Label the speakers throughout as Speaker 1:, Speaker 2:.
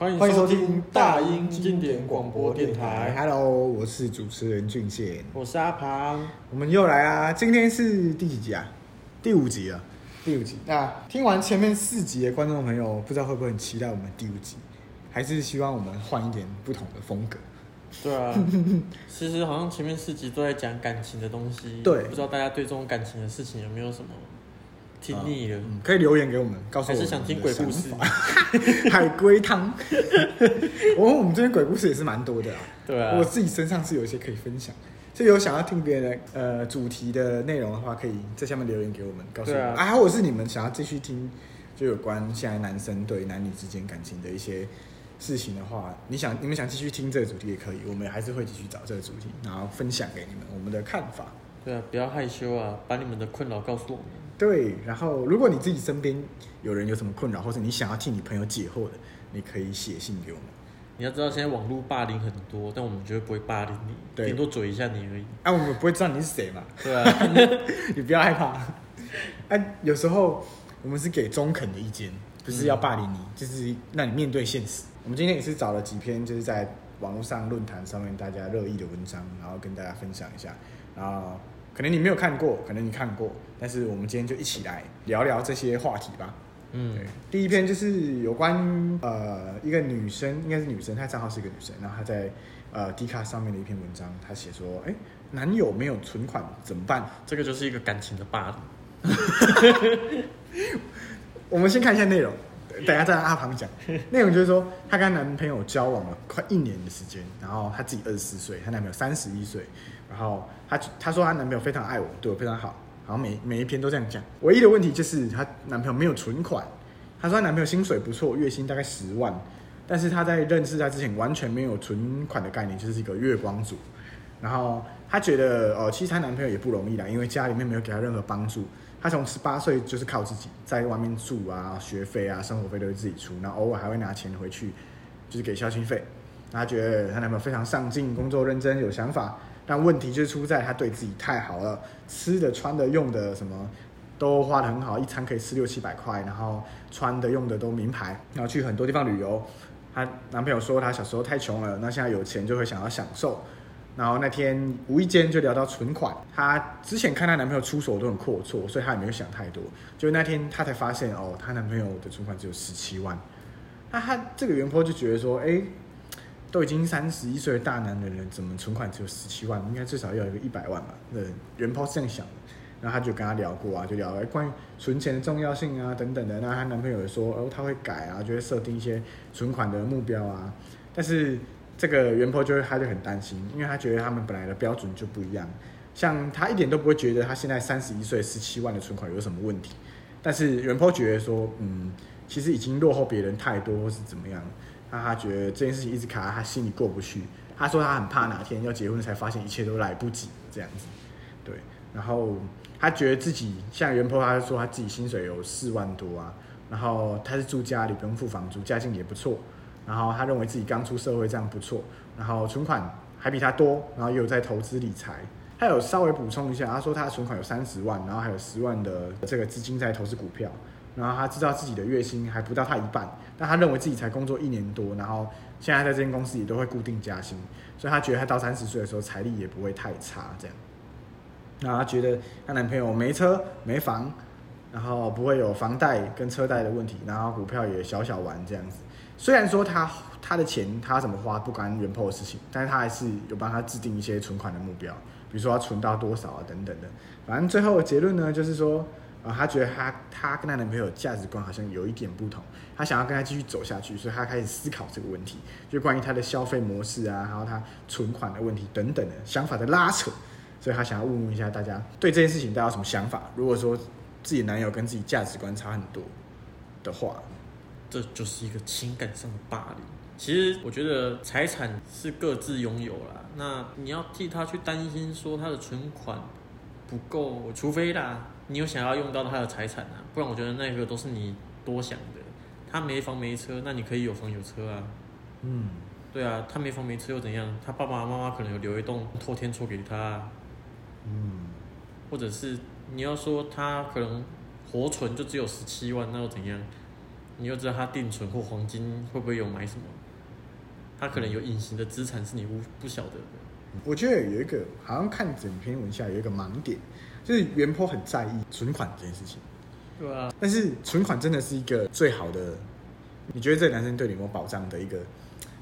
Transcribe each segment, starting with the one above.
Speaker 1: 欢迎收听大英经典广播电台。
Speaker 2: Hello，我是主持人俊宪，
Speaker 1: 我是阿庞，
Speaker 2: 我们又来啦。今天是第几集啊？第五集啊。第五集。那听完前面四集的观众朋友，不知道会不会很期待我们第五集？还是希望我们换一点不同的风格？
Speaker 1: 对啊，其实好像前面四集都在讲感情的东西。
Speaker 2: 对，
Speaker 1: 不知道大家对这种感情的事情有没有什么？听腻了、嗯，
Speaker 2: 可以留言给我们，告诉我们。
Speaker 1: 还是想听鬼故事？
Speaker 2: 海龟汤。我 我们这边鬼故事也是蛮多的啊。
Speaker 1: 对啊。
Speaker 2: 我自己身上是有一些可以分享，所以有想要听别人呃主题的内容的话，可以在下面留言给我们，告诉我们。啊，啊，或者是你们想要继续听，就有关现在男生对男女之间感情的一些事情的话，你想你们想继续听这个主题也可以，我们还是会继续找这个主题，然后分享给你们我们的看法。
Speaker 1: 对啊，不要害羞啊，把你们的困扰告诉我们。
Speaker 2: 对，然后如果你自己身边有人有什么困扰，或者你想要替你朋友解惑的，你可以写信给我们。
Speaker 1: 你要知道，现在网络霸凌很多，但我们绝对不会霸凌你，对，顶多嘴一下你而已。
Speaker 2: 啊，我们不会知道你是谁嘛？
Speaker 1: 对啊，
Speaker 2: 你不要害怕。啊，有时候我们是给中肯的意见，不是要霸凌你，嗯、就是让你面对现实。我们今天也是找了几篇，就是在网络上论坛上面大家热议的文章，然后跟大家分享一下，然后。可能你没有看过，可能你看过，但是我们今天就一起来聊聊这些话题吧。嗯，对，第一篇就是有关呃一个女生，应该是女生，她账号是一个女生，然后她在呃 D 卡上面的一篇文章，她写说，哎，男友没有存款怎么办？
Speaker 1: 这个就是一个感情的霸凌。
Speaker 2: 我们先看一下内容，等下再让阿庞讲。内容就是说，她跟男朋友交往了快一年的时间，然后她自己二十四岁，她男朋友三十一岁。然后她她说她男朋友非常爱我，对我非常好，好像每每一篇都这样讲。唯一的问题就是她男朋友没有存款。她说她男朋友薪水不错，月薪大概十万，但是她在认识他之前完全没有存款的概念，就是一个月光族。然后她觉得呃，其实她男朋友也不容易啦，因为家里面没有给她任何帮助。她从十八岁就是靠自己在外面住啊，学费啊，生活费都是自己出，然后偶尔还会拿钱回去，就是给孝心费。她觉得她男朋友非常上进，工作认真，有想法。但问题就出在他对自己太好了，吃的、穿的、用的什么都花得很好，一餐可以吃六七百块，然后穿的、用的都名牌，然后去很多地方旅游。她男朋友说他小时候太穷了，那现在有钱就会想要享受。然后那天无意间就聊到存款，她之前看她男朋友出手都很阔绰，所以她也没有想太多。就那天她才发现哦，她男朋友的存款只有十七万。那她这个原 PO 就觉得说，哎。都已经三十一岁的大男人了，怎么存款只有十七万？应该至少要有一个一百万吧？对，原 PO 是这样想的。然后他就跟他聊过啊，就聊了关于存钱的重要性啊等等的。那她男朋友也说，哦，他会改啊，就会设定一些存款的目标啊。但是这个原 PO 就会他就很担心，因为他觉得他们本来的标准就不一样。像他一点都不会觉得他现在三十一岁十七万的存款有什么问题，但是原 PO 觉得说，嗯，其实已经落后别人太多，或是怎么样。那他觉得这件事情一直卡在他心里过不去。他说他很怕哪天要结婚才发现一切都来不及这样子。对，然后他觉得自己像原 PO，他说他自己薪水有四万多啊，然后他是住家里不用付房租，家境也不错。然后他认为自己刚出社会这样不错，然后存款还比他多，然后也有在投资理财。他有稍微补充一下，他说他的存款有三十万，然后还有十万的这个资金在投资股票。然后他知道自己的月薪还不到他一半，但他认为自己才工作一年多，然后现在在这间公司也都会固定加薪，所以他觉得他到三十岁的时候财力也不会太差这样。然后他觉得她男朋友没车没房，然后不会有房贷跟车贷的问题，然后股票也小小玩这样子。虽然说他他的钱他怎么花不关原 PO 的事情，但是他还是有帮他制定一些存款的目标，比如说要存到多少啊等等的。反正最后的结论呢，就是说。啊，她觉得她她跟她男朋友价值观好像有一点不同，她想要跟他继续走下去，所以她开始思考这个问题，就关于她的消费模式啊，还有她存款的问题等等的想法的拉扯，所以她想要问问一下大家对这件事情大家有什么想法？如果说自己男友跟自己价值观差很多的话，
Speaker 1: 这就是一个情感上的霸凌。其实我觉得财产是各自拥有啦，那你要替他去担心说他的存款不够，除非啦。你有想要用到他的财产啊？不然我觉得那个都是你多想的。他没房没车，那你可以有房有车啊。嗯，对啊，他没房没车又怎样？他爸爸妈妈可能有留一栋透天厝给他。嗯，或者是你要说他可能活存就只有十七万，那又怎样？你又知道他定存或黄金会不会有买什么？他可能有隐形的资产是你不不晓得的。
Speaker 2: 我觉得有一个好像看整篇文下有一个盲点，就是原 po 很在意存款这件事情。
Speaker 1: 对啊。
Speaker 2: 但是存款真的是一个最好的，你觉得这个男生对你有没有保障的一个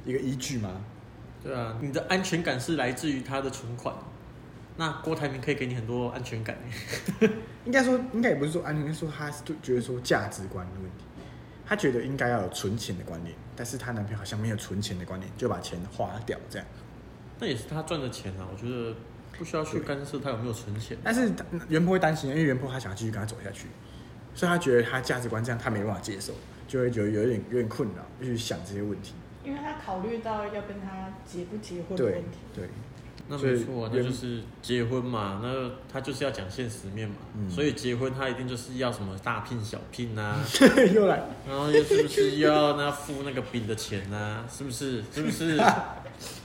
Speaker 2: 一个依据吗？
Speaker 1: 对啊，你的安全感是来自于他的存款。那郭台铭可以给你很多安全感。
Speaker 2: 应该说，应该也不是说安全，说他是觉得说价值观的问题。他觉得应该要有存钱的观念，但是她男朋友好像没有存钱的观念，就把钱花掉这样。
Speaker 1: 那也是他赚的钱啊，我觉得不需要去干涉他有没有存钱。
Speaker 2: 但是原 po 会担心，因为原 po 他想要继续跟他走下去，所以他觉得他价值观这样他没办法接受，就会觉得有点有点困扰，就去想这些问题。
Speaker 3: 因为他考虑到要跟他结不结婚的问题。
Speaker 2: 对。对
Speaker 1: 那没错啊，那就是结婚嘛，那他就是要讲现实面嘛，嗯、所以结婚他一定就是要什么大聘小聘啊，
Speaker 2: 又来，
Speaker 1: 然后又是不是要那付那个饼的钱啊？是不是？是不是？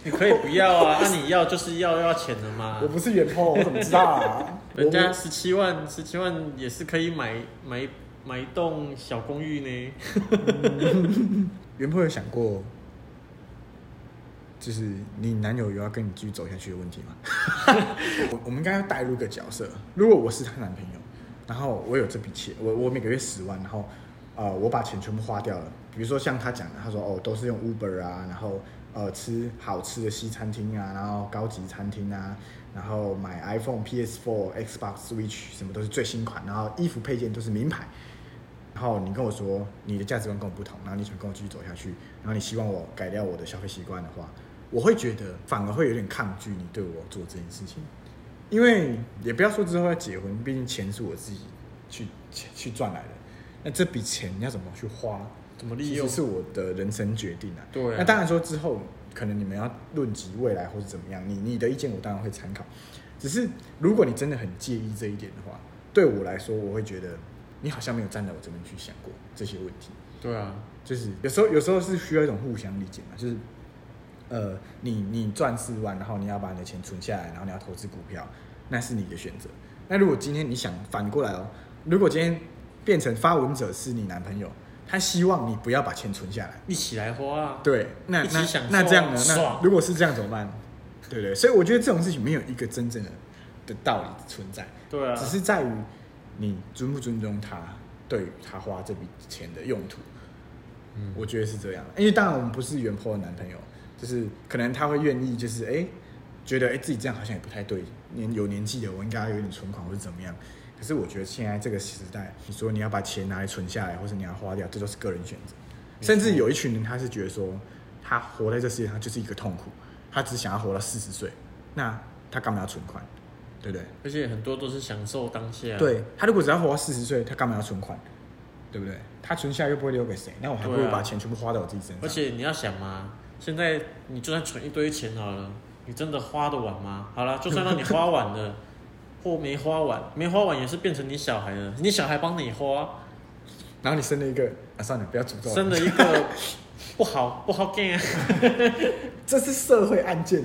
Speaker 1: 你可以不要啊，那、啊、你要就是要要钱的嘛。
Speaker 2: 我不是原 po，我怎么知道啊？
Speaker 1: 人家十七万，十七万也是可以买买买一栋小公寓呢。
Speaker 2: 原 po 有想过？就是你男友有要跟你继续走下去的问题吗？我我们应该要带入个角色，如果我是她男朋友，然后我有这笔钱，我我每个月十万，然后呃我把钱全部花掉了，比如说像他讲的，他说哦都是用 Uber 啊，然后呃吃好吃的西餐厅啊，然后高级餐厅啊，然后买 iPhone、PS4、Xbox Switch 什么都是最新款，然后衣服配件都是名牌，然后你跟我说你的价值观跟我不同，然后你想跟我继续走下去，然后你希望我改掉我的消费习惯的话。我会觉得反而会有点抗拒你对我做这件事情，因为也不要说之后要结婚，毕竟钱是我自己去去赚来的，那这笔钱你要怎么去花，
Speaker 1: 怎么利用，
Speaker 2: 其实是我的人生决定啊。
Speaker 1: 对啊。
Speaker 2: 那当然说之后可能你们要论及未来或者怎么样，你你的意见我当然会参考，只是如果你真的很介意这一点的话，对我来说我会觉得你好像没有站在我这边去想过这些问题。
Speaker 1: 对啊，
Speaker 2: 就是有时候有时候是需要一种互相理解嘛，就是。呃，你你赚四万，然后你要把你的钱存下来，然后你要投资股票，那是你的选择。那如果今天你想反过来哦，如果今天变成发文者是你男朋友，他希望你不要把钱存下来，
Speaker 1: 一起来花啊。
Speaker 2: 对，那那那这样呢？那如果是这样怎么办？对不对？所以我觉得这种事情没有一个真正的的道理存在。
Speaker 1: 对啊，
Speaker 2: 只是在于你尊不尊重他，对于他花这笔钱的用途。嗯，我觉得是这样。因为当然我们不是原 po 的男朋友。就是可能他会愿意，就是哎、欸，觉得哎、欸、自己这样好像也不太对，年有年纪的我应该有点存款或者怎么样。可是我觉得现在这个时代，你说你要把钱拿来存下来，或者你要花掉，这都是个人选择。甚至有一群人，他是觉得说，他活在这世界上就是一个痛苦，他只想要活到四十岁，那他干嘛要存款？对不对？
Speaker 1: 而且很多都是享受当下。
Speaker 2: 对，他如果只要活到四十岁，他干嘛要存款？对不对？他存下来又不会留给谁，那我还不如把钱全部花在我自己身上。
Speaker 1: 而且你要想嘛。现在你就算存一堆钱好了，你真的花得完吗？好了，就算让你花完了，或没花完，没花完也是变成你小孩了，你小孩帮你花，
Speaker 2: 然后你生了一个啊，算了，不要诅咒，
Speaker 1: 生了一个 不好不好干啊，
Speaker 2: 这是社会案件，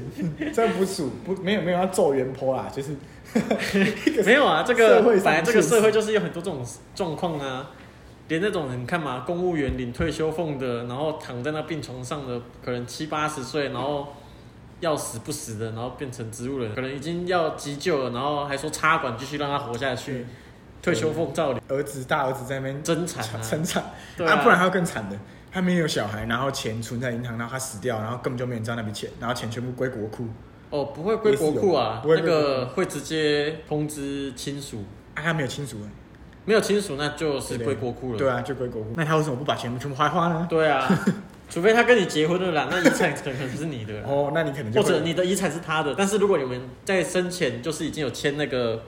Speaker 2: 这不属不没有没有要咒原 po 啦，就是
Speaker 1: 没有啊，这个本来这个社会就是有很多这种状况啊。连那种你看嘛，公务员领退休俸的，然后躺在那病床上的，可能七八十岁，然后要死不死的，然后变成植物人，可能已经要急救了，然后还说插管继续让他活下去，退休俸照领。
Speaker 2: 儿子大儿子在那边
Speaker 1: 争产啊，
Speaker 2: 争产，啊，不然还有更惨的，他没有小孩，然后钱存在银行，然后他死掉，然后根本就没人知道那笔钱，然后钱全部归国库。
Speaker 1: 哦，不会归国库啊，那个会直接通知亲属。
Speaker 2: 啊，他没有亲属。
Speaker 1: 没有亲属，那就是归国库了对。
Speaker 2: 对啊，就归国库。那他为什么不把钱全部花花呢？
Speaker 1: 对啊，除非他跟你结婚了啦，那遗产可能是你的。
Speaker 2: 哦，那你可能
Speaker 1: 或者你的遗产是他的，但是如果你们在生前就是已经有签那个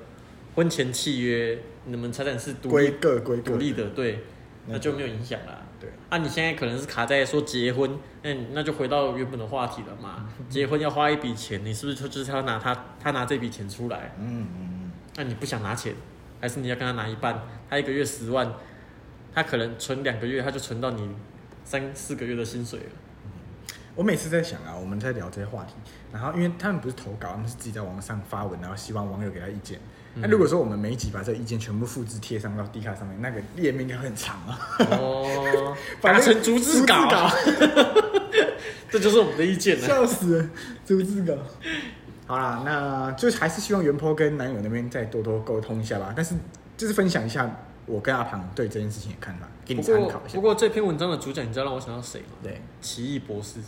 Speaker 1: 婚前契约，你们财产是
Speaker 2: 归各归
Speaker 1: 独立的，对，那就没有影响啦。
Speaker 2: 对，
Speaker 1: 啊，你现在可能是卡在说结婚，嗯，那就回到原本的话题了嘛。结婚要花一笔钱，你是不是就是要拿他他拿这笔钱出来？嗯嗯嗯。那你不想拿钱？还是你要跟他拿一半，他一个月十万，他可能存两个月，他就存到你三四个月的薪水了。
Speaker 2: 我每次在想啊，我们在聊这些话题，然后因为他们不是投稿，他们是自己在网上发文，然后希望网友给他意见。那、嗯、如果说我们每一集把这个意见全部复制贴上到 D 卡上面，那个页面应该会很长啊。
Speaker 1: 哦，达成逐字稿，这就是我们的意见了。
Speaker 2: 笑死了，逐字稿。好啦，那就还是希望原 po 跟男友那边再多多沟通一下吧。但是就是分享一下我跟阿庞对这件事情的看法，给你参考一下。
Speaker 1: 不过，不过这篇文章的主角，你知道让我想到谁吗？
Speaker 2: 对，
Speaker 1: 奇异博士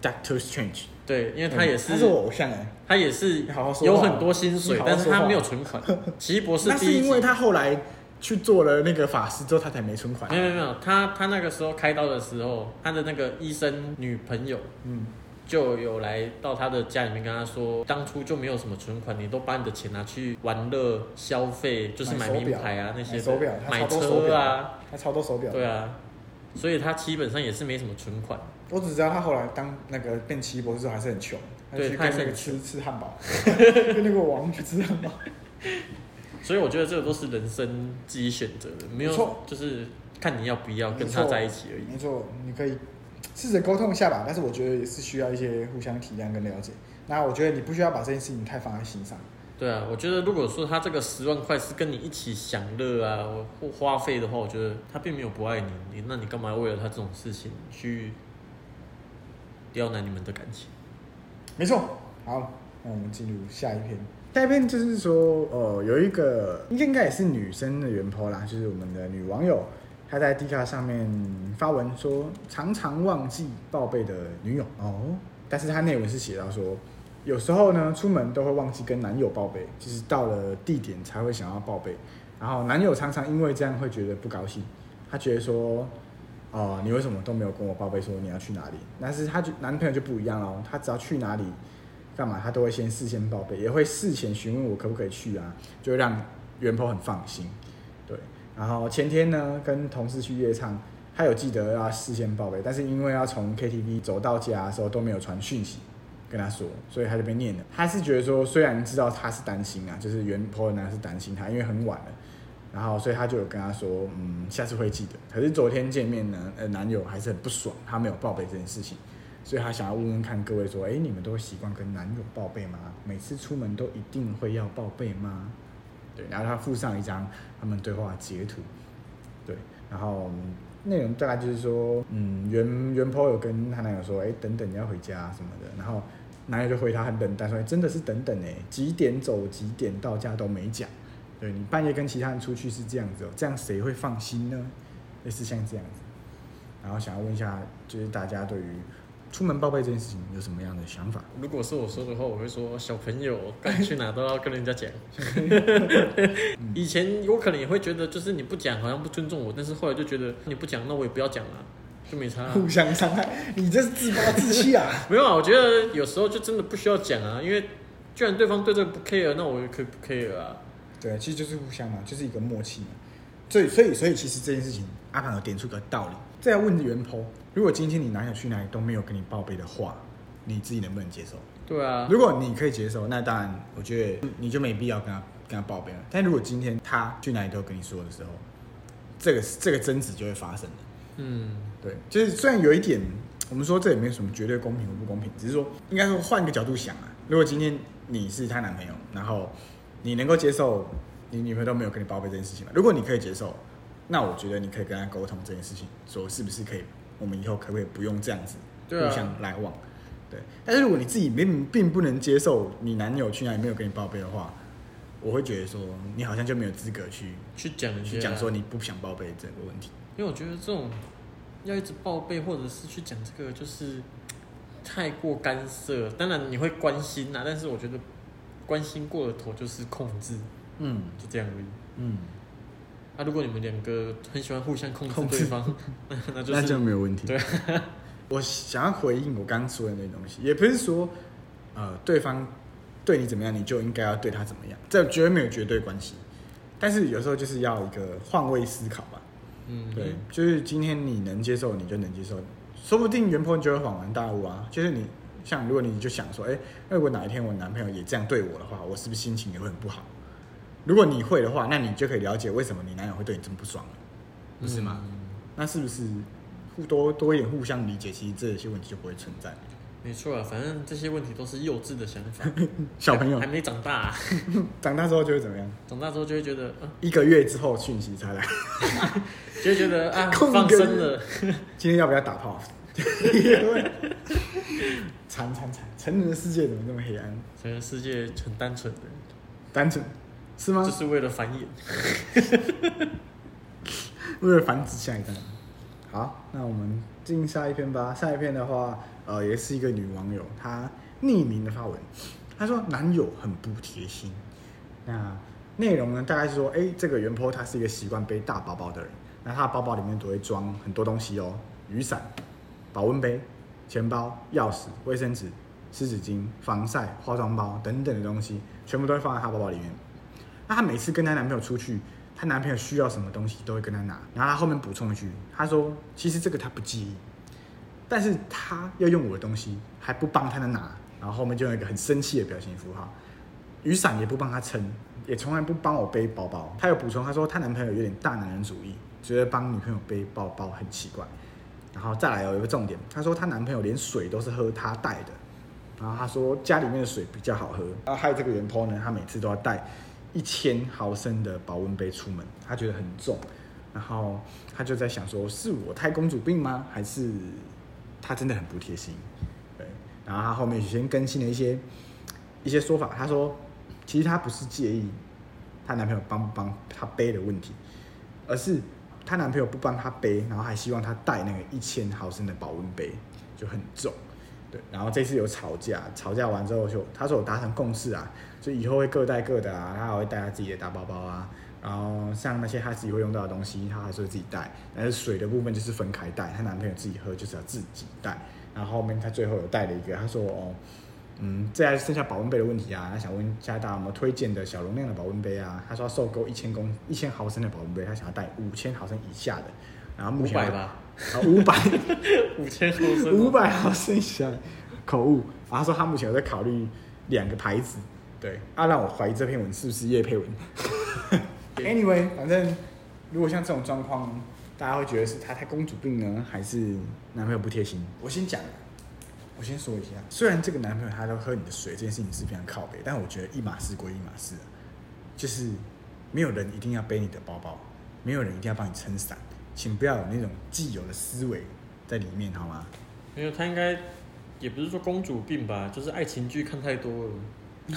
Speaker 2: ，Doctor Strange。
Speaker 1: 对，因为他也是，
Speaker 2: 他是我偶像哎，
Speaker 1: 他也是有很多薪水，但是他没有存款。奇异博士，
Speaker 2: 那是因为他后来去做了那个法师之后，他才没存款。
Speaker 1: 没有没有，他他那个时候开刀的时候，他的那个医生女朋友，嗯。就有来到他的家里面跟他说，当初就没有什么存款，你都把你的钱拿去玩乐消费，就是买名牌啊那些
Speaker 2: 手表、
Speaker 1: 买车啊，
Speaker 2: 还超多手表。
Speaker 1: 对啊，所以他基本上也是没什么存款。
Speaker 2: 我只知道他后来当那个变奇异博士还是很穷，
Speaker 1: 对，他还是
Speaker 2: 吃吃汉堡，跟那个王去吃汉堡。
Speaker 1: 所以我觉得这个都是人生自己选择的，没有错，就是看你要不要跟他在一起而已。
Speaker 2: 没错，你可以。试着沟通一下吧，但是我觉得也是需要一些互相体谅跟了解。那我觉得你不需要把这件事情太放在心上。
Speaker 1: 对啊，我觉得如果说他这个十万块是跟你一起享乐啊或花费的话，我觉得他并没有不爱你，你那你干嘛为了他这种事情去刁难你们的感情？
Speaker 2: 没错。好，那我们进入下一篇。下一篇就是说，呃，有一个应该也是女生的原 po 啦，就是我们的女网友。他在 D 卡上面发文说，常常忘记报备的女友哦，但是他内文是写到说，有时候呢出门都会忘记跟男友报备，就是到了地点才会想要报备，然后男友常常因为这样会觉得不高兴，他觉得说，哦、呃，你为什么都没有跟我报备说你要去哪里？但是他就男朋友就不一样哦，他只要去哪里干嘛，他都会先事先报备，也会事前询问我可不可以去啊，就会让原 po 很放心。然后前天呢，跟同事去夜唱，他有记得要事先报备，但是因为要从 KTV 走到家的时候都没有传讯息跟他说，所以他就被念了。他是觉得说，虽然知道他是担心啊，就是原 po 男是担心他，因为很晚了，然后所以他就有跟他说，嗯，下次会记得。可是昨天见面呢，呃，男友还是很不爽，他没有报备这件事情，所以他想要问问看各位说，哎，你们都会习惯跟男友报备吗？每次出门都一定会要报备吗？然后他附上一张他们对话截图，对，然后内容大概就是说，嗯，原原 po 有跟他男友说，哎，等等你要回家什么的，然后男友就回他很冷淡说，真的是等等哎，几点走几点到家都没讲，对，你半夜跟其他人出去是这样子哦，这样谁会放心呢？类似像这样子，然后想要问一下，就是大家对于。出门报备这件事情有什么样的想法？
Speaker 1: 如果是我说的话，我会说小朋友该去哪都要跟人家讲。以前我可能也会觉得，就是你不讲好像不尊重我，但是后来就觉得你不讲，那我也不要讲了，就没差。
Speaker 2: 互相伤害，你这是自暴自弃啊！
Speaker 1: 没有啊，我觉得有时候就真的不需要讲啊，因为既然对方对这个不 care，那我也可以不 care 啊。
Speaker 2: 对，其实就是互相嘛，就是一个默契嘛。所以，所以，所以，其实这件事情，阿庞有点出个道理。再要问原 po，如果今天你男友去哪里都没有跟你报备的话，你自己能不能接受？
Speaker 1: 对啊，
Speaker 2: 如果你可以接受，那当然，我觉得你就没必要跟他跟他报备了。但如果今天他去哪里都跟你说的时候，这个这个争执就会发生了。嗯，对，就是虽然有一点，我们说这也没有什么绝对公平或不公平，只是说应该说换个角度想啊。如果今天你是他男朋友，然后你能够接受你女朋友都没有跟你报备这件事情吗？如果你可以接受。那我觉得你可以跟他沟通这件事情，说是不是可以，我们以后可不可以不用这样子互相来往？对。但是如果你自己并并不能接受你男友去哪里没有跟你报备的话，我会觉得说你好像就没有资格去
Speaker 1: 去讲
Speaker 2: 去讲说你不想报备这个问题。
Speaker 1: 因为我觉得这种要一直报备或者是去讲这个，就是太过干涉。当然你会关心啊，但是我觉得关心过了头就是控制，嗯，就这样而已，嗯。那、啊、如果你们两个很喜欢互相控制对方，那就是、
Speaker 2: 那就没有问题。
Speaker 1: 对，
Speaker 2: 我想要回应我刚刚说的那东西，也不是说，呃，对方对你怎么样，你就应该要对他怎么样，这绝对没有绝对关系。但是有时候就是要一个换位思考吧。嗯，对，就是今天你能接受，你就能接受，说不定原 po 就会恍然大悟啊。就是你像，如果你就想说，哎，如果哪一天我男朋友也这样对我的话，我是不是心情也会很不好？如果你会的话，那你就可以了解为什么你男友会对你这么不爽了，不是吗？嗯、那是不是互多多一点互相理解，其实这些问题就不会存在？
Speaker 1: 没错啊，反正这些问题都是幼稚的想法。
Speaker 2: 小朋友
Speaker 1: 还，还没长大、啊，
Speaker 2: 长大之后就会怎么样？
Speaker 1: 长大之后就会觉得，啊、
Speaker 2: 一个月之后讯息才来，
Speaker 1: 就会觉得啊，放生了。
Speaker 2: 今天要不要打炮？惨惨惨！成人的世界怎么这么黑暗？
Speaker 1: 成人世界很单纯的，
Speaker 2: 单纯是吗？
Speaker 1: 就是为了繁衍，
Speaker 2: 为了繁殖下一代。好，那我们进下一篇吧。下一篇的话，呃，也是一个女网友，她匿名的发文，她说男友很不贴心。那内容呢，大概是说，哎，这个原 po 他是一个习惯背大包包的人，那他的包包里面都会装很多东西哦，雨伞、保温杯、钱包、钥匙、卫生纸、湿纸巾、防晒、化妆包等等的东西，全部都会放在他包包里面。她每次跟她男朋友出去。她男朋友需要什么东西都会跟她拿，然后她后面补充一句，她说：“其实这个她不介意，但是她要用我的东西还不帮她拿，然后后面就有一个很生气的表情符号，雨伞也不帮她撑，也从来不帮我背包包。”她有补充，她说她男朋友有点大男人主义，觉得帮女朋友背包包很奇怪。然后再来有一个重点，她说她男朋友连水都是喝她带的，然后她说家里面的水比较好喝。然后还有这个原 po 呢，她每次都要带。一千毫升的保温杯出门，他觉得很重，然后他就在想说，是我太公主病吗？还是他真的很不贴心？对，然后他后面先更新了一些一些说法，他说其实他不是介意她男朋友帮不帮她背的问题，而是她男朋友不帮她背，然后还希望她带那个一千毫升的保温杯，就很重。对，然后这次有吵架，吵架完之后就他说有达成共识啊，就以后会各带各的啊，他还会带他自己的大包包啊，然后像那些他自己会用到的东西，他还是会自己带，但是水的部分就是分开带，她男朋友自己喝就是要自己带，然后后面他最后有带了一个，他说哦，嗯，这还剩下保温杯的问题啊，他想问一下大家有没有推荐的小容量的保温杯啊？他说要受够一千公一千毫升的保温杯，他想要带五千毫升以下的，然后目前
Speaker 1: 五百吧。
Speaker 2: 啊，五百
Speaker 1: 五千毫升，
Speaker 2: 五百毫升以下，口误。然后说他目前有在考虑两个牌子，对，啊，让我怀疑这篇文是不是叶佩文。Anyway，反正如果像这种状况，大家会觉得是他太公主病呢，还是男朋友不贴心？我先讲，我先说一下，虽然这个男朋友他都喝你的水，这件事情是非常靠北，但我觉得一码事归一码事，就是没有人一定要背你的包包，没有人一定要帮你撑伞。请不要有那种既有的思维在里面，好吗？
Speaker 1: 没有他应该也不是说公主病吧，就是爱情剧看太多了，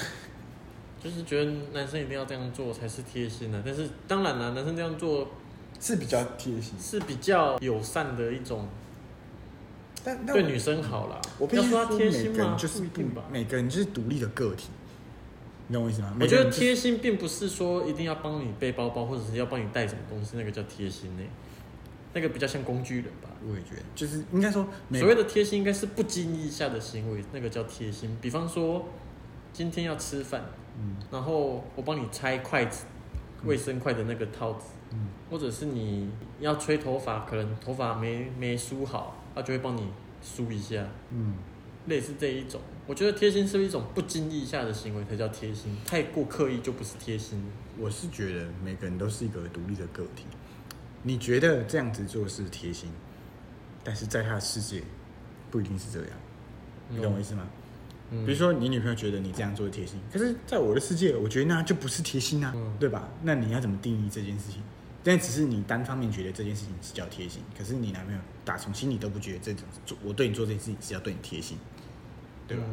Speaker 1: 就是觉得男生一定要这样做才是贴心的。但是当然了，男生这样做
Speaker 2: 是比较贴心，
Speaker 1: 是比较友善的一种，但对女生好啦。
Speaker 2: 我必须说，贴心吗就是不吧，每个人就是独立的个体。你懂我意思吗？
Speaker 1: 我觉得贴心并不是说一定要帮你背包包，或者是要帮你带什么东西，那个叫贴心呢。那个比较像工具人吧，
Speaker 2: 我也觉得，就是应该说，
Speaker 1: 所谓的贴心应该是不经意下的行为，那个叫贴心。比方说，今天要吃饭，嗯，然后我帮你拆筷子，卫生筷的那个套子，嗯，或者是你要吹头发，可能头发没没梳好，他就会帮你梳一下，嗯，类似这一种。我觉得贴心是一种不经意下的行为才叫贴心，太过刻意就不是贴心。
Speaker 2: 我是觉得每个人都是一个独立的个体。你觉得这样子做是贴心，但是在他的世界不一定是这样，你懂我意思吗？嗯，比如说你女朋友觉得你这样做贴心，可是在我的世界，我觉得那就不是贴心啊，对吧？那你要怎么定义这件事情？但只是你单方面觉得这件事情是叫贴心，可是你男朋友打从心里都不觉得这种做我对你做这件事情是要对你贴心，对吧？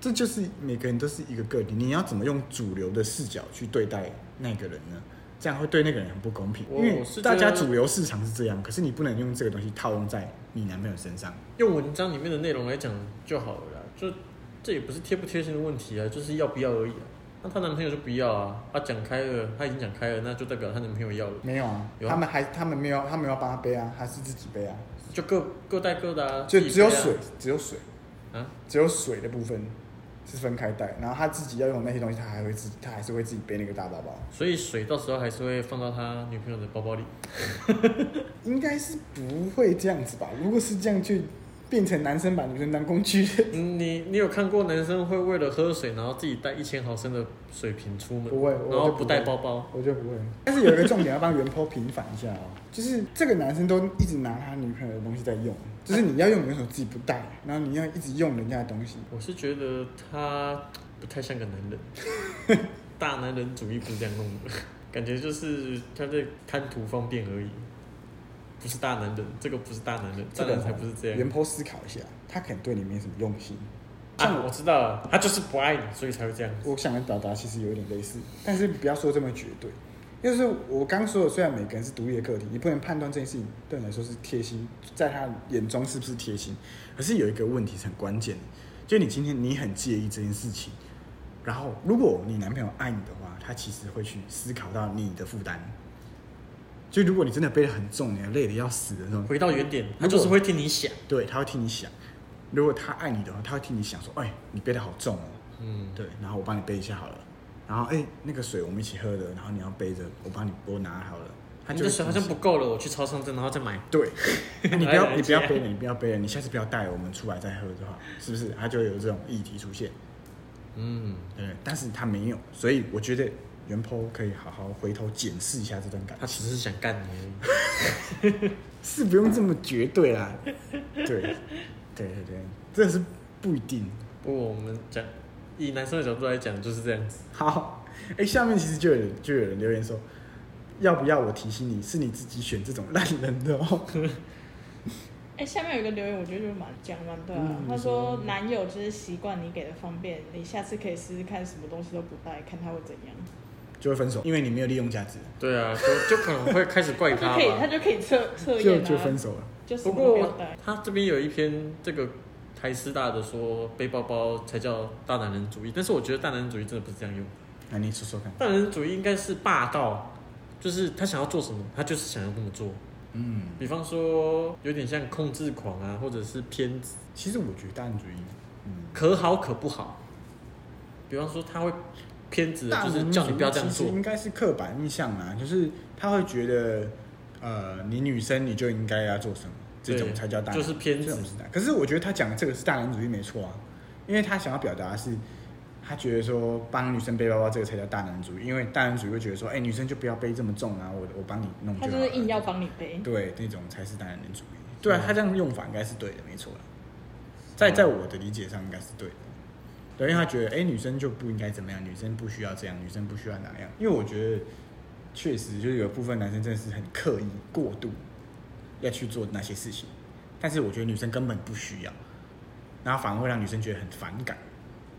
Speaker 2: 这就是每个人都是一个个体，你要怎么用主流的视角去对待那个人呢？这样会对那个人很不公平，因为大家主流市场是这样，可是你不能用这个东西套用在你男朋友身上。
Speaker 1: 用文章里面的内容来讲就好了啦，就这也不是贴不贴心的问题啊，就是要不要而已啊。那她男朋友就不要啊，他讲开了，她已经讲开了，那就代表她男朋友要了。
Speaker 2: 没有啊，有啊，他们还他们没有，他们要帮他背啊，还是自己背啊？
Speaker 1: 就各各带各的啊，
Speaker 2: 就只有水，只有水啊，只有水的部分。是分开带，然后他自己要用那些东西，他还会自己，他还是会自己背那个大包包。
Speaker 1: 所以水到时候还是会放到他女朋友的包包里。
Speaker 2: 应该是不会这样子吧？如果是这样，就变成男生把女生当工具人。
Speaker 1: 你你有看过男生会为了喝水，然后自己带一千毫升的水瓶出门？
Speaker 2: 不会，
Speaker 1: 然后不带包包，
Speaker 2: 我就不会。但是有一个重点要帮原 po 平反一下哦，就是这个男生都一直拿他女朋友的东西在用，就是你要用的时候自己不带，然后你要一直用人家的东西。
Speaker 1: 我是觉得他不太像个男人，大男人主义不是这样弄的，感觉就是他在贪图方便而已。不是大男人，这个不是大男人，这个人才不是这样。
Speaker 2: 原 po 思考一下，他可能对你没什么用心。
Speaker 1: 啊，我知道了，他就是不爱你，所以才会这样。
Speaker 2: 我想的表达其实有点类似，但是不要说这么绝对。就是我刚说的，虽然每个人是独立的个体，你不能判断这件事情对你来说是贴心，在他眼中是不是贴心。可是有一个问题是很关键的，就你今天你很介意这件事情，然后如果你男朋友爱你的话，他其实会去思考到你的负担。就如果你真的背得很重，你累得要死的那种，
Speaker 1: 回到原点，他就是会替你想，
Speaker 2: 对，他会替你想。如果他爱你的话，他会替你想说，哎，你背得好重哦，嗯，对，然后我帮你背一下好了。然后，哎，那个水我们一起喝的，然后你要背着，我帮你我拿好了。
Speaker 1: 他觉得水好像不够了，我去超商再然后再买。
Speaker 2: 对，你不要你不要背了，你不要背了，你下次不要带，我们出来再喝就好，是不是？他就有这种议题出现。嗯，对，但是他没有，所以我觉得。原 po 可以好好回头检视一下这段感情，
Speaker 1: 他只是想干你而已，
Speaker 2: 是不用这么绝对啦。对，对对对，这是不一定。
Speaker 1: 不过我们讲以男生的角度来讲，就是这样子。
Speaker 2: 好，哎、欸，下面其实就有人就有人留言说，要不要我提醒你，是你自己选这种烂人的哦。
Speaker 3: 哎、欸，下面有一个留言，我觉得就蛮讲蛮对啊。嗯、他说，男友就是习惯你给的方便，你下次可以试试看，什么东西都不带，看他会怎样。
Speaker 2: 就会分手，因为你没有利用价值。
Speaker 1: 对啊，就就可能会开始怪他。
Speaker 3: 他 就可以，他就可以测测验
Speaker 2: 就就分手了。
Speaker 3: 不过
Speaker 1: 他这边有一篇这个台师大的说背包包才叫大男人主义，但是我觉得大男人主义真的不是这样用。
Speaker 2: 那你说说看。
Speaker 1: 大男人主义应该是霸道，就是他想要做什么，他就是想要这么做。嗯。比方说，有点像控制狂啊，或者是偏执。
Speaker 2: 其实我觉得大男人主义，嗯，
Speaker 1: 可好可不好。比方说，他会。偏执就是叫你不要这样做，
Speaker 2: 应该是刻板印象啊，就是他会觉得，呃，你女生你就应该要做什么，这种才叫大，
Speaker 1: 就是偏执。
Speaker 2: 可是我觉得他讲的这个是大男人主义没错啊，因为他想要表达的是，他觉得说帮女生背包包这个才叫大男人主义，因为大男人主义会觉得说，哎、欸，女生就不要背这么重啊，我我帮你弄就好。
Speaker 3: 他就是硬要帮你背。
Speaker 2: 对，那种才是大男人主义。对啊，他这样用法应该是对的，没错。在在我的理解上应该是对的。因为他觉得，哎、欸，女生就不应该怎么样，女生不需要这样，女生不需要那样。因为我觉得，确实就是有部分男生真的是很刻意、过度要去做那些事情，但是我觉得女生根本不需要，然后反而会让女生觉得很反感。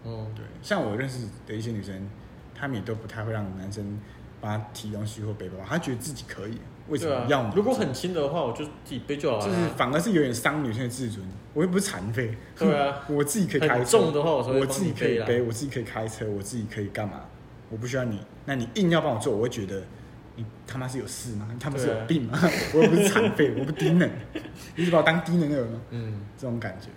Speaker 2: 哦，对，像我认识的一些女生，她们也都不太会让男生帮她提东西或背包，她觉得自己可以。为什么要？
Speaker 1: 如果很轻的话，我就自己背就好了。
Speaker 2: 就是反而是有点伤女生的自尊。我又不是残废。
Speaker 1: 对啊，
Speaker 2: 我自己可以开车。
Speaker 1: 重的话，我
Speaker 2: 我自己可以背，我自己可以开车，我自己可以干嘛？我不需要你。那你硬要帮我做，我会觉得你他妈是有事吗？你他妈是有病吗？我又不是残废，我不低能，你是把我当低能的人吗？嗯，这种感觉。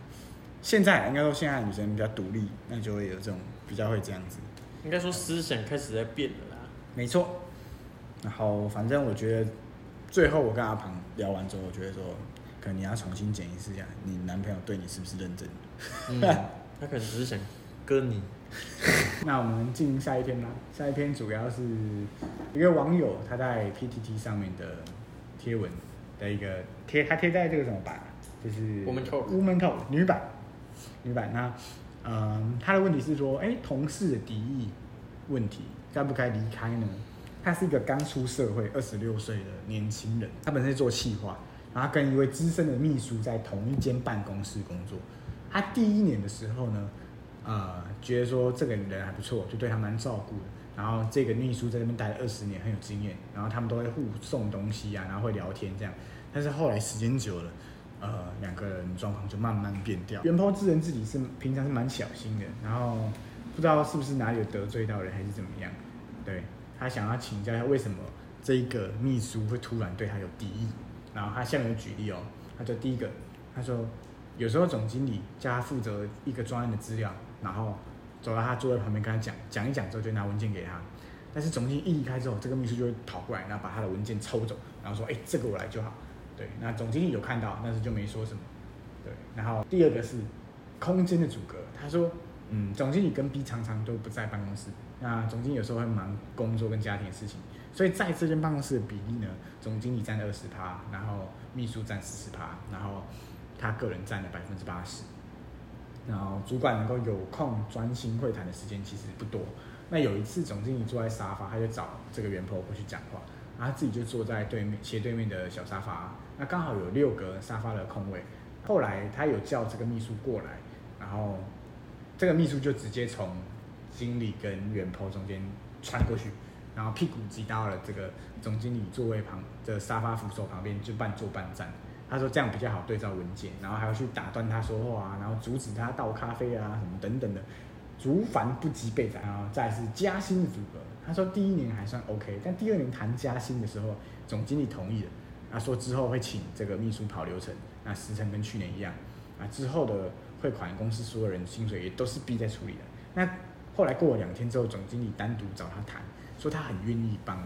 Speaker 2: 现在应该说现在的女生比较独立，那就会有这种比较会这样子。
Speaker 1: 应该说思想开始在变了啦。
Speaker 2: 没错。然后反正我觉得。最后，我跟阿庞聊完之后，我觉得说，可能你要重新检视一下，你男朋友对你是不是认真？
Speaker 1: 嗯，他可能只是想跟你。
Speaker 2: 那我们进行下一篇吧。下一篇主要是一个网友他在 PTT 上面的贴文的一个贴，他贴在这个什么版？就是
Speaker 1: Woman Talk
Speaker 2: Woman Talk 女版女版。那嗯，他的问题是说，哎，同事的敌意问题，该不该离开呢？他是一个刚出社会、二十六岁的年轻人，他本身是做企划，然后跟一位资深的秘书在同一间办公室工作。他第一年的时候呢，呃，觉得说这个人还不错，就对他蛮照顾的。然后这个秘书在这边待了二十年，很有经验，然后他们都会互送东西啊，然后会聊天这样。但是后来时间久了，呃，两个人状况就慢慢变掉。原 PO 自认自己是平常是蛮小心的，然后不知道是不是哪里有得罪到人，还是怎么样，对。他想要请教一下，为什么这一个秘书会突然对他有敌意？然后他下面有举例哦，他就第一个，他说有时候总经理叫他负责一个专案的资料，然后走到他座位旁边跟他讲讲一讲之后，就拿文件给他。但是总经理一离开之后，这个秘书就会跑过来，然后把他的文件抽走，然后说：“哎，这个我来就好。”对，那总经理有看到，但是就没说什么。对，然后第二个是空间的阻隔。他说，嗯，总经理跟 B 常常都不在办公室，那总经理有时候会忙工作跟家庭的事情，所以在这间办公室的比例呢，总经理占二十趴，然后秘书占四十趴，然后他个人占了百分之八十。然后主管能够有空专心会谈的时间其实不多。那有一次总经理坐在沙发，他就找这个原 po 过去讲话，然后他自己就坐在对面斜对面的小沙发，那刚好有六个沙发的空位。后来他有叫这个秘书过来，然后这个秘书就直接从经理跟原 po 中间穿过去，然后屁股挤到了这个总经理座位旁的沙发扶手旁边，就半坐半站。他说这样比较好对照文件，然后还要去打断他说话啊，然后阻止他倒咖啡啊什么等等的，竹繁不及备载。然后再是加薪的组合，他说第一年还算 OK，但第二年谈加薪的时候，总经理同意了，他说之后会请这个秘书跑流程，那时程跟去年一样，啊之后的汇款公司所有人薪水也都是 B 在处理的。那后来过了两天之后，总经理单独找他谈，说他很愿意帮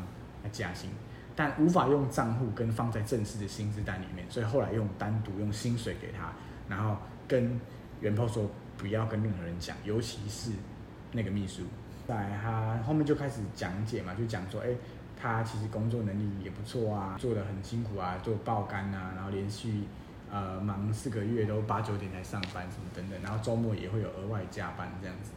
Speaker 2: 他加薪。但无法用账户跟放在正式的薪资单里面，所以后来用单独用薪水给他，然后跟原 po 说不要跟任何人讲，尤其是那个秘书。在他后面就开始讲解嘛，就讲说，哎、他其实工作能力也不错啊，做得很辛苦啊，做爆肝啊，然后连续呃忙四个月都八九点才上班什么等等，然后周末也会有额外加班这样子，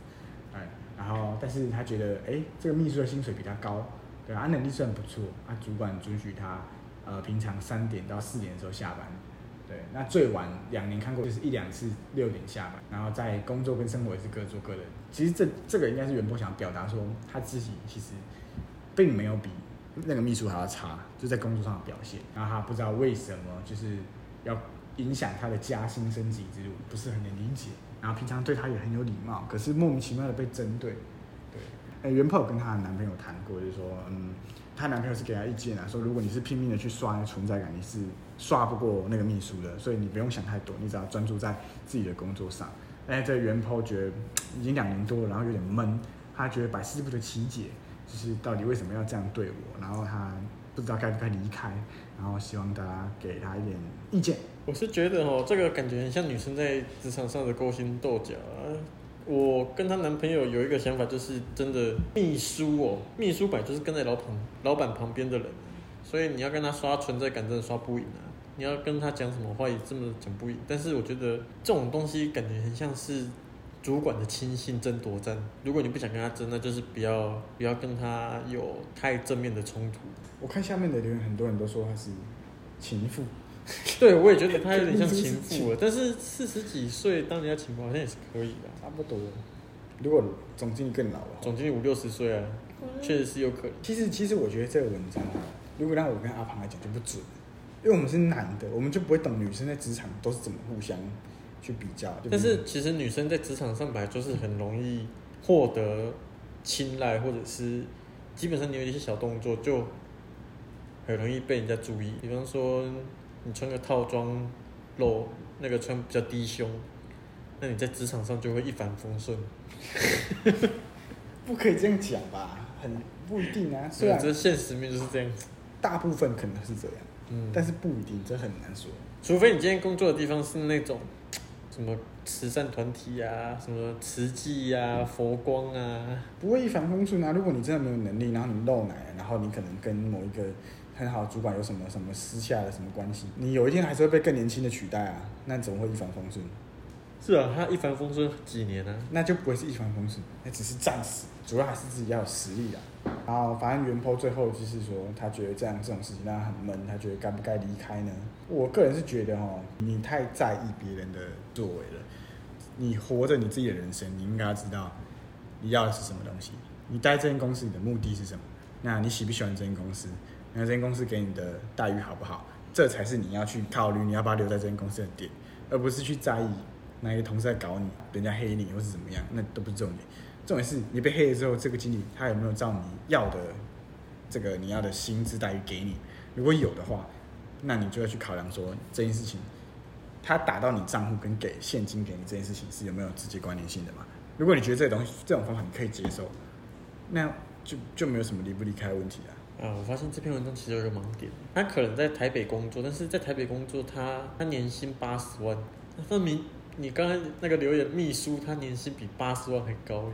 Speaker 2: 哎，然后但是他觉得，哎、这个秘书的薪水比他高。对啊，能力算不错啊，主管准许他，呃，平常三点到四点的时候下班，对，那最晚两年看过就是一两次六点下班，然后在工作跟生活也是各做各的。其实这这个应该是原 po 想表达说他自己其实并没有比那个秘书还要差，就在工作上的表现，然后他不知道为什么就是要影响他的加薪升级之路，不是很能理解，然后平常对他也很有礼貌，可是莫名其妙的被针对。对哎，原 po 跟她的男朋友谈过，就是说，嗯，她男朋友是给她意见啊，说如果你是拼命的去刷存在感，你是刷不过那个秘书的，所以你不用想太多，你只要专注在自己的工作上。哎，这原 p 觉得已经两年多了，然后有点闷，他觉得百思不得其解，就是到底为什么要这样对我，然后他不知道该不该离开，然后希望大家给他一点意见。
Speaker 1: 我是觉得哦，这个感觉很像女生在职场上的勾心斗角啊。我跟她男朋友有一个想法，就是真的秘书哦，秘书本来就是跟在老板老板旁边的人，所以你要跟他刷存在感，真的刷不赢啊。你要跟他讲什么话，也这么讲不赢。但是我觉得这种东西感觉很像是主管的亲信争夺战。如果你不想跟他争，那就是不要不要跟他有太正面的冲突。
Speaker 2: 我看下面的留言，很多人都说他是情妇。
Speaker 1: 对，我也觉得他有点像情妇了，但是四十几岁当人家情妇好像也是可以的，
Speaker 2: 差不多。如果总经理更老了，
Speaker 1: 总经理五六十岁啊，确实是有可能。
Speaker 2: 其实，其实我觉得这个文章啊，如果让我跟阿庞来讲就不准，因为我们是男的，我们就不会懂女生在职场都是怎么互相去比较。
Speaker 1: 但是其实女生在职场上本来就是很容易获得青睐，或者是基本上你有一些小动作就很容易被人家注意，比方说。你穿个套装，露那个穿比较低胸，那你在职场上就会一帆风顺。
Speaker 2: 不可以这样讲吧？很不一定啊。虽然
Speaker 1: 这现实面就是这样子，
Speaker 2: 大部分可能是这样，嗯，但是不一定，这很难说。
Speaker 1: 除非你今天工作的地方是那种什么慈善团体啊，什么慈济啊、佛光啊，
Speaker 2: 不会一帆风顺啊。如果你真的没有能力，然后你漏奶，然后你可能跟某一个。很好的，主管有什么什么私下的什么关系？你有一天还是会被更年轻的取代啊？那怎么会一帆风顺？
Speaker 1: 是啊，他一帆风顺几年呢？
Speaker 2: 那就不会是一帆风顺，那只是暂时，主要还是自己要有实力啊。然后反正原坡最后就是说，他觉得这样这种事情让他很闷，他觉得该不该离开呢？我个人是觉得哦，你太在意别人的作为了。你活着你自己的人生，你应该要知道你要的是什么东西。你待这间公司，你的目的是什么？那你喜不喜欢这间公司？那这间公司给你的待遇好不好？这才是你要去考虑你要不要留在这间公司的点，而不是去在意哪个同事在搞你，人家黑你或是怎么样，那都不是重点。重点是你被黑了之后，这个经理他有没有照你要的这个你要的薪资待遇给你？如果有的话，那你就要去考量说这件事情，他打到你账户跟给现金给你这件事情是有没有直接关联性的嘛？如果你觉得这东西这种方法你可以接受，那就就没有什么离不离开的问题啊。
Speaker 1: 啊，我发现这篇文章其实有一个盲点，他可能在台北工作，但是在台北工作他，他年薪八十万，那明你刚才那个留言，秘书他年薪比八十万还高，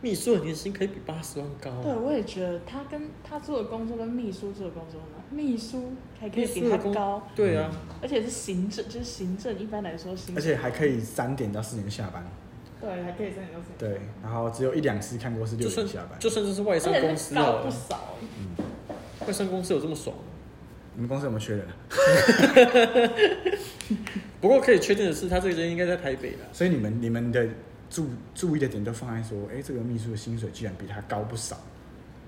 Speaker 1: 秘书的年薪可以比八十万高。
Speaker 3: 对，我也觉得他跟他做的工作跟秘书做的工作呢，秘书还可以比他高。
Speaker 1: 对啊，
Speaker 3: 而且是行政，就是行政，一般来说行政。
Speaker 2: 而且还可以三点到四点下班。
Speaker 3: 对，还可以三点到四点。
Speaker 2: 对，然后只有一两次看过是六点下班。
Speaker 1: 就算这是外商公司
Speaker 3: 高不少。
Speaker 1: 嗯，外商公司有这么爽？
Speaker 2: 你们公司有没有缺人？
Speaker 1: 不过可以确定的是，他这个人应该在台北了。
Speaker 2: 所以你们你们的注注意的点都放在说，哎，这个秘书的薪水居然比他高不少，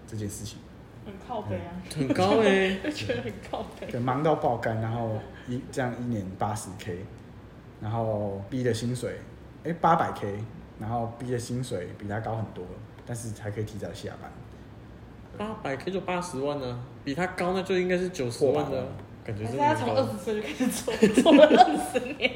Speaker 2: 这件事情。
Speaker 3: 很靠北啊。
Speaker 1: 很高哎、欸，
Speaker 3: 就 觉得很靠北。
Speaker 2: 对，忙到爆肝，然后一这样一年八十 K，然后 B 的薪水，哎，八百 K，然后 B 的薪水比他高很多，但是还可以提早下班。
Speaker 1: 八百 K 就八十万呢、啊，比他高那就应该是九十万的。感觉是他
Speaker 3: 从二十岁就开始做，做了二十年。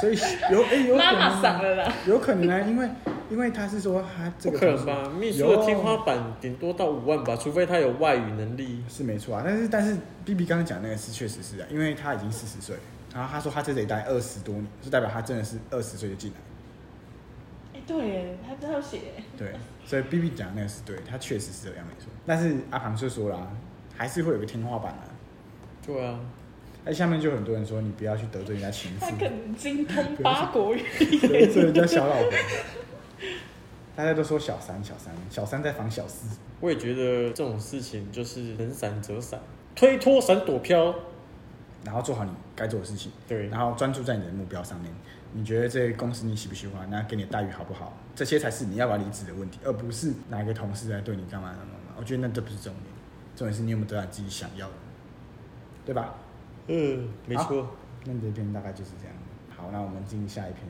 Speaker 2: 所以有哎、欸、有可能
Speaker 3: 妈妈了啦，
Speaker 2: 有可能啊，因为因为他是说他这个
Speaker 1: 不可能吧？秘书的天花板顶多到五万吧，除非他有外语能力。
Speaker 2: 是没错啊，但是但是 B B 刚刚讲那个是确实是啊，因为他已经四十岁，然后他说他在这里待二十多年，就代表他真的是二十岁就进来。
Speaker 3: 哎、欸，对，他这样写。
Speaker 2: 对，所以 B B 讲那个是对，他确实是这样没错。但是阿庞就说了，还是会有个天花板啊。
Speaker 1: 对啊，
Speaker 2: 哎，下面就很多人说你不要去得罪人家情妇，
Speaker 3: 他可能精通八国语，
Speaker 2: 得罪人家小老婆。大家都说小三，小三，小三在防小四。
Speaker 1: 我也觉得这种事情就是能闪则闪，推脱闪躲飘，
Speaker 2: 然后做好你该做的事情。
Speaker 1: 对，
Speaker 2: 然后专注在你的目标上面。你觉得这个公司你喜不喜欢？那给你的待遇好不好？这些才是你要不要离职的问题，而不是哪一个同事来对你干嘛干嘛。我觉得那这不是重点，重点是你有没有得到自己想要的。对吧？
Speaker 1: 嗯，没错。
Speaker 2: 那这篇大概就是这样。好，那我们进下一篇。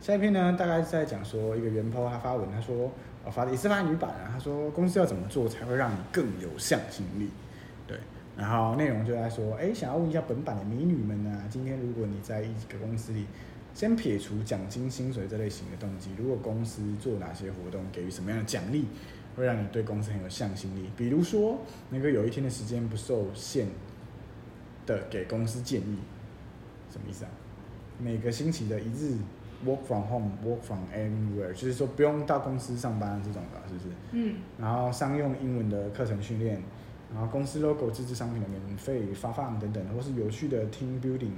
Speaker 2: 下一篇呢，大概是在讲说一个原 po 他发文，他说我发的也是发女版啊。他说公司要怎么做才会让你更有向心力？对。然后内容就在说，哎，想要问一下本版的美女们啊，今天如果你在一个公司里，先撇除奖金、薪水这类型的动机，如果公司做哪些活动，给予什么样的奖励，会让你对公司很有向心力？比如说，能够有一天的时间不受限。的给公司建议，什么意思啊？每个星期的一日 work from home, work from anywhere，就是说不用到公司上班这种的，是不是？嗯。然后商用英文的课程训练，然后公司 logo、自制商品的免费发放等等，或是有趣的 team building，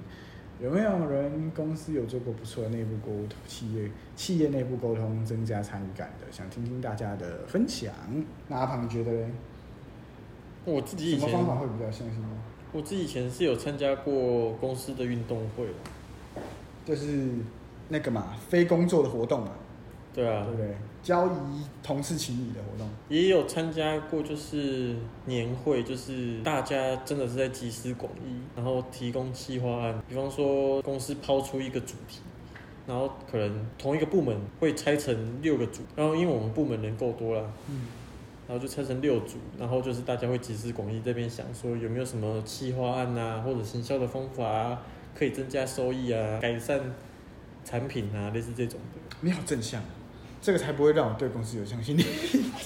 Speaker 2: 有没有人公司有做过不错的内部沟通？企业企业内部沟通增加参与感的，想听听大家的分享。那阿庞觉得呢？
Speaker 1: 我自己以前
Speaker 2: 什么方法会比较相信呢？
Speaker 1: 我自己以前是有参加过公司的运动会，
Speaker 2: 就是那个嘛，非工作的活动嘛。
Speaker 1: 对啊，
Speaker 2: 对不对？交谊同事情谊的活动。
Speaker 1: 也有参加过，就是年会，就是大家真的是在集思广益，然后提供计划案。比方说，公司抛出一个主题，然后可能同一个部门会拆成六个组，然后因为我们部门人够多了，嗯。然后就拆成六组，然后就是大家会集思广益，这边想说有没有什么企划案啊，或者行销的方法啊，可以增加收益啊，改善产品啊，类似这种的。
Speaker 2: 你好正向，这个才不会让我对公司有向心力。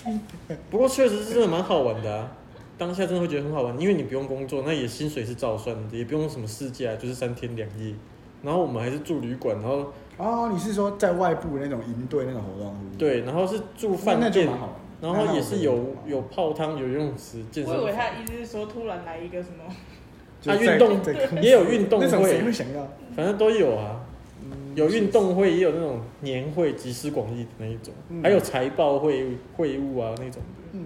Speaker 1: 不过确实是真的蛮好玩的啊，当下真的会觉得很好玩，因为你不用工作，那也薪水是照算的，也不用什么事假，就是三天两夜。然后我们还是住旅馆，然后
Speaker 2: 哦，你是说在外部那种营队那种活动是是？
Speaker 1: 对，然后是住饭店。然后也是有有泡汤、有游泳池、健身。
Speaker 3: 我以为他的意思是说，突然来一个什么？
Speaker 1: 他运动也有运动
Speaker 2: 会，会想要？
Speaker 1: 反正都有啊。有运动会，也有那种年会，集思广益的那一种，还有财报会会务啊那种的。
Speaker 2: 嗯，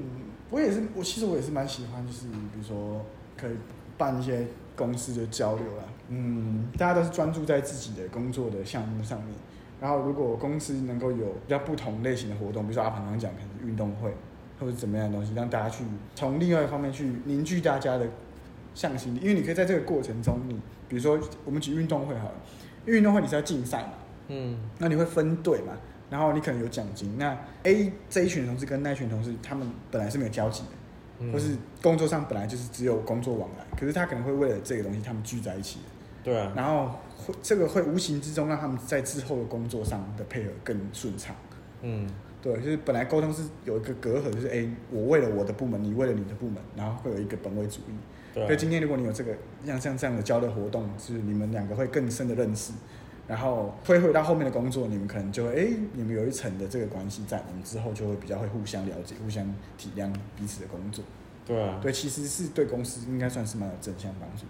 Speaker 2: 我也是，我其实我也是蛮喜欢，就是比如说可以办一些公司的交流啦。嗯，大家都是专注在自己的工作的项目上面。然后，如果公司能够有比较不同类型的活动，比如说阿庞刚刚讲可能运动会，或者怎么样的东西，让大家去从另外一方面去凝聚大家的向心力。因为你可以在这个过程中，你比如说我们举运动会好了，因为运动会你是要竞赛嘛，嗯，那你会分队嘛，然后你可能有奖金。那 A 这一群同事跟那群同事，他们本来是没有交集的，嗯、或是工作上本来就是只有工作往来，可是他可能会为了这个东西，他们聚在一起。
Speaker 1: 对啊，
Speaker 2: 然后会。这个会无形之中让他们在之后的工作上的配合更顺畅。嗯，对，就是本来沟通是有一个隔阂，就是哎，我为了我的部门，你为了你的部门，然后会有一个本位主义。对。所以今天如果你有这个像像这样的交流活动，就是你们两个会更深的认识，然后推回到后面的工作，你们可能就会，哎，你们有一层的这个关系在，你们之后就会比较会互相了解、互相体谅彼此的工作。
Speaker 1: 对啊，
Speaker 2: 对，其实是对公司应该算是蛮有正向帮助。对，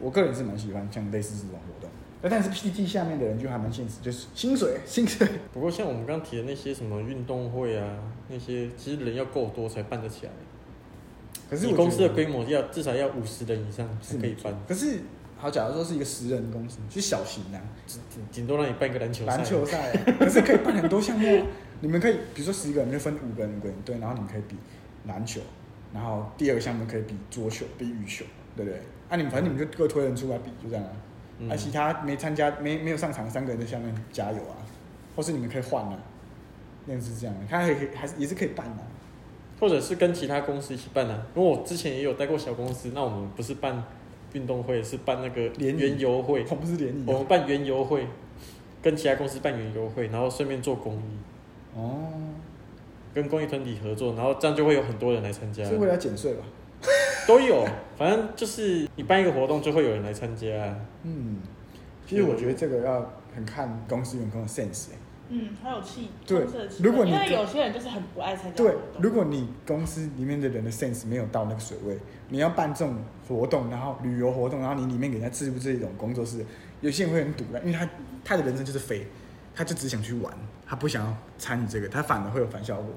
Speaker 2: 我个人是蛮喜欢像类似这种活动。但是 PT 下面的人就还蛮现实，就是薪水，薪水。
Speaker 1: 不过像我们刚刚提的那些什么运动会啊，那些其实人要够多才办得起来。可是你公司的规模要至少要五十人以上是可以办。
Speaker 2: 可是。好，假如说是一个十人公司，就小型的，
Speaker 1: 顶顶多让你办个篮球赛。
Speaker 2: 篮球赛，可是可以办很多项目。你们可以，比如说十个人就分五个人，五个人对，然后你们可以比篮球，然后第二个项目可以比桌球、比羽球，对不对？啊，你们反正你们就各推人出来比，就这样啊。嗯、啊，其他没参加、没没有上场三个人在下面加油啊，或是你们可以换啊，那是这样，他还可以还是也是可以办的、啊，
Speaker 1: 或者是跟其他公司一起办啊。因为我之前也有带过小公司，那我们不是办。运动会是办那个园游会，
Speaker 2: 我不是联谊，
Speaker 1: 我们办园游会，跟其他公司办园游会，然后顺便做公益。哦，跟公益团体合作，然后这样就会有很多人来参加。
Speaker 2: 是为了减税吧？
Speaker 1: 都有，反正就是你办一个活动，就会有人来参加。
Speaker 2: 嗯，其实我觉得这个要很看公司员工的 sense。
Speaker 3: 嗯，很有气，
Speaker 2: 对，如果你
Speaker 3: 因为有些人就是很不爱参加。
Speaker 2: 对，如果你公司里面的人的 sense 没有到那个水位，你要办这种活动，然后旅游活动，然后你里面给人家置入这种工作室，有些人会很堵的，因为他他的人生就是飞，他就只想去玩，他不想要参与这个，他反而会有反效果。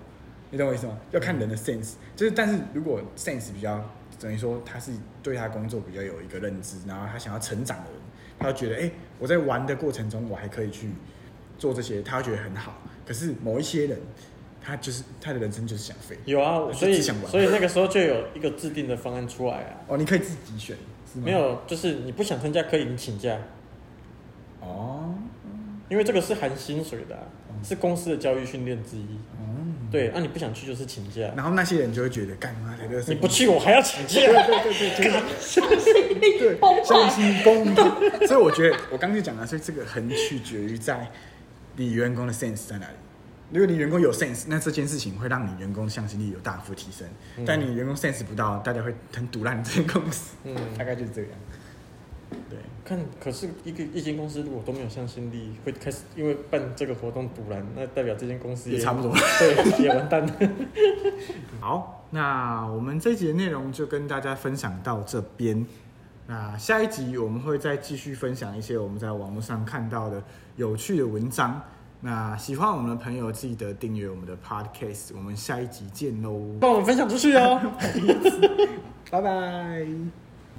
Speaker 2: 你懂我意思吗？要看人的 sense，就是但是如果 sense 比较等于说他是对他工作比较有一个认知，然后他想要成长的人，他就觉得哎、欸，我在玩的过程中我还可以去。做这些，他会觉得很好。可是某一些人，他就是他的人生就是想飞。
Speaker 1: 有啊，所以所以那个时候就有一个制定的方案出来啊。
Speaker 2: 哦，你可以自己选，
Speaker 1: 没有，就是你不想参加可以你请假。
Speaker 2: 哦，
Speaker 1: 因为这个是含薪水的、啊，是公司的教育训练之一。嗯，对，那、啊、你不想去就是请假。
Speaker 2: 然后那些人就会觉得，干嘛来的？
Speaker 1: 你不去我还要请假？
Speaker 2: 对对对对，相信力崩相信公平。所以我觉得我刚才讲了，所以这个很取决于在。你员工的 sense 在哪里？如果你员工有 sense，那这件事情会让你员工的向心力有大幅提升。嗯、但你员工 sense 不到，大家会很堵烂你这间公司。嗯，大概就是这样。对，
Speaker 1: 看，可是一个一间公司如果都没有向心力，会开始因为办这个活动赌烂，那代表这间公司也，
Speaker 2: 也差不多，
Speaker 1: 对，也完蛋了。
Speaker 2: 好，那我们这一集的内容就跟大家分享到这边。那下一集我们会再继续分享一些我们在网络上看到的有趣的文章。那喜欢我们的朋友记得订阅我们的 Podcast。我们下一集见喽！
Speaker 1: 帮我们分享出去哦，
Speaker 2: 拜拜。